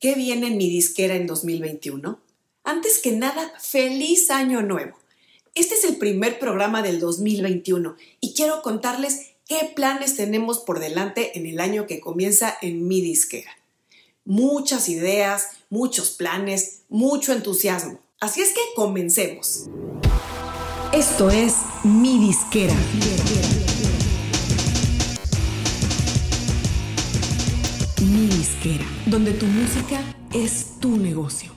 ¿Qué viene en mi disquera en 2021? Antes que nada, feliz año nuevo. Este es el primer programa del 2021 y quiero contarles qué planes tenemos por delante en el año que comienza en mi disquera. Muchas ideas, muchos planes, mucho entusiasmo. Así es que comencemos. Esto es mi disquera. Mi disquera, donde tu música es tu negocio.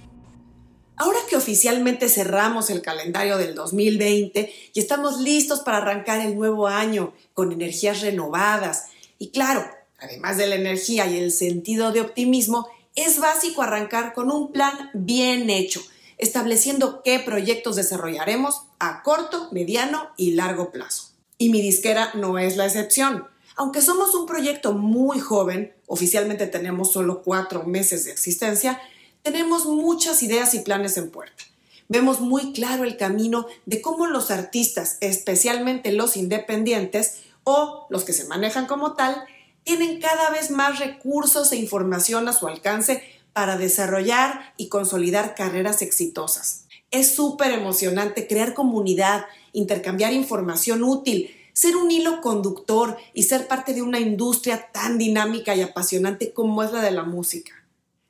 Ahora que oficialmente cerramos el calendario del 2020 y estamos listos para arrancar el nuevo año con energías renovadas, y claro, además de la energía y el sentido de optimismo, es básico arrancar con un plan bien hecho, estableciendo qué proyectos desarrollaremos a corto, mediano y largo plazo. Y mi disquera no es la excepción. Aunque somos un proyecto muy joven, oficialmente tenemos solo cuatro meses de existencia, tenemos muchas ideas y planes en puerta. Vemos muy claro el camino de cómo los artistas, especialmente los independientes o los que se manejan como tal, tienen cada vez más recursos e información a su alcance para desarrollar y consolidar carreras exitosas. Es súper emocionante crear comunidad, intercambiar información útil, ser un hilo conductor y ser parte de una industria tan dinámica y apasionante como es la de la música.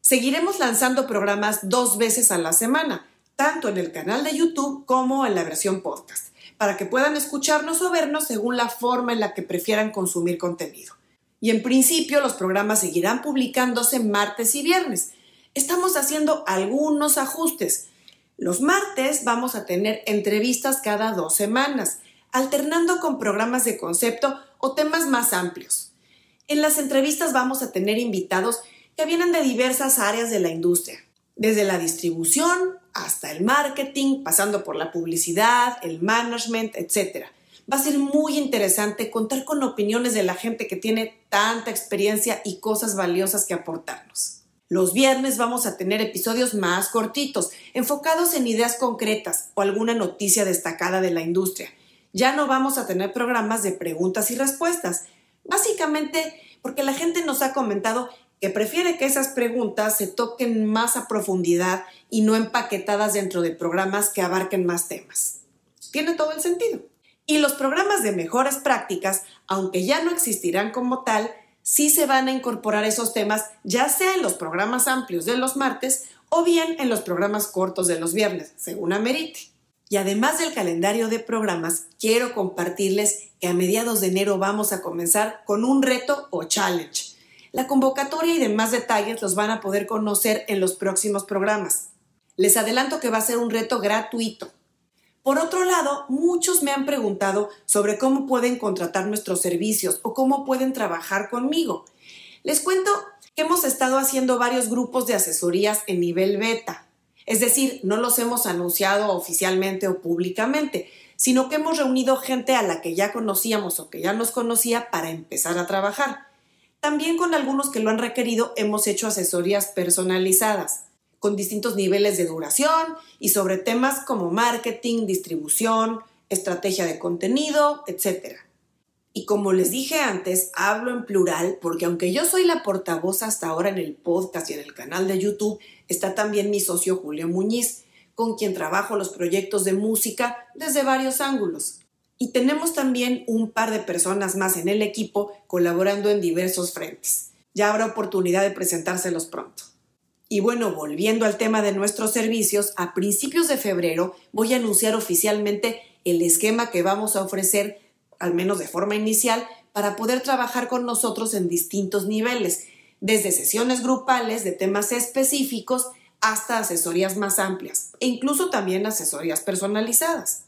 Seguiremos lanzando programas dos veces a la semana, tanto en el canal de YouTube como en la versión podcast, para que puedan escucharnos o vernos según la forma en la que prefieran consumir contenido. Y en principio los programas seguirán publicándose martes y viernes. Estamos haciendo algunos ajustes. Los martes vamos a tener entrevistas cada dos semanas alternando con programas de concepto o temas más amplios. En las entrevistas vamos a tener invitados que vienen de diversas áreas de la industria, desde la distribución hasta el marketing, pasando por la publicidad, el management, etc. Va a ser muy interesante contar con opiniones de la gente que tiene tanta experiencia y cosas valiosas que aportarnos. Los viernes vamos a tener episodios más cortitos, enfocados en ideas concretas o alguna noticia destacada de la industria ya no vamos a tener programas de preguntas y respuestas. Básicamente porque la gente nos ha comentado que prefiere que esas preguntas se toquen más a profundidad y no empaquetadas dentro de programas que abarquen más temas. Tiene todo el sentido. Y los programas de mejores prácticas, aunque ya no existirán como tal, sí se van a incorporar esos temas, ya sea en los programas amplios de los martes o bien en los programas cortos de los viernes, según amerite. Y además del calendario de programas, quiero compartirles que a mediados de enero vamos a comenzar con un reto o challenge. La convocatoria y demás detalles los van a poder conocer en los próximos programas. Les adelanto que va a ser un reto gratuito. Por otro lado, muchos me han preguntado sobre cómo pueden contratar nuestros servicios o cómo pueden trabajar conmigo. Les cuento que hemos estado haciendo varios grupos de asesorías en nivel beta. Es decir, no los hemos anunciado oficialmente o públicamente, sino que hemos reunido gente a la que ya conocíamos o que ya nos conocía para empezar a trabajar. También con algunos que lo han requerido hemos hecho asesorías personalizadas, con distintos niveles de duración y sobre temas como marketing, distribución, estrategia de contenido, etc. Y como les dije antes, hablo en plural porque aunque yo soy la portavoz hasta ahora en el podcast y en el canal de YouTube, Está también mi socio Julio Muñiz, con quien trabajo los proyectos de música desde varios ángulos. Y tenemos también un par de personas más en el equipo colaborando en diversos frentes. Ya habrá oportunidad de presentárselos pronto. Y bueno, volviendo al tema de nuestros servicios, a principios de febrero voy a anunciar oficialmente el esquema que vamos a ofrecer, al menos de forma inicial, para poder trabajar con nosotros en distintos niveles desde sesiones grupales de temas específicos hasta asesorías más amplias e incluso también asesorías personalizadas.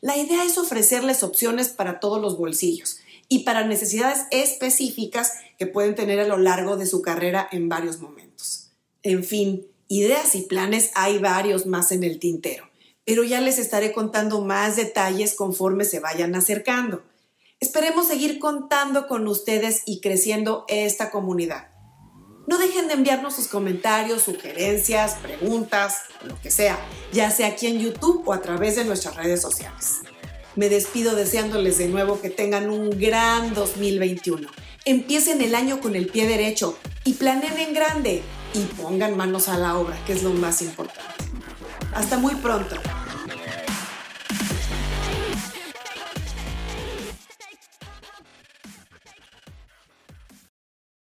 La idea es ofrecerles opciones para todos los bolsillos y para necesidades específicas que pueden tener a lo largo de su carrera en varios momentos. En fin, ideas y planes hay varios más en el tintero, pero ya les estaré contando más detalles conforme se vayan acercando. Esperemos seguir contando con ustedes y creciendo esta comunidad. No dejen de enviarnos sus comentarios, sugerencias, preguntas, lo que sea, ya sea aquí en YouTube o a través de nuestras redes sociales. Me despido deseándoles de nuevo que tengan un gran 2021. Empiecen el año con el pie derecho y planeen en grande. y pongan manos a la obra, que es lo más importante. Hasta muy pronto.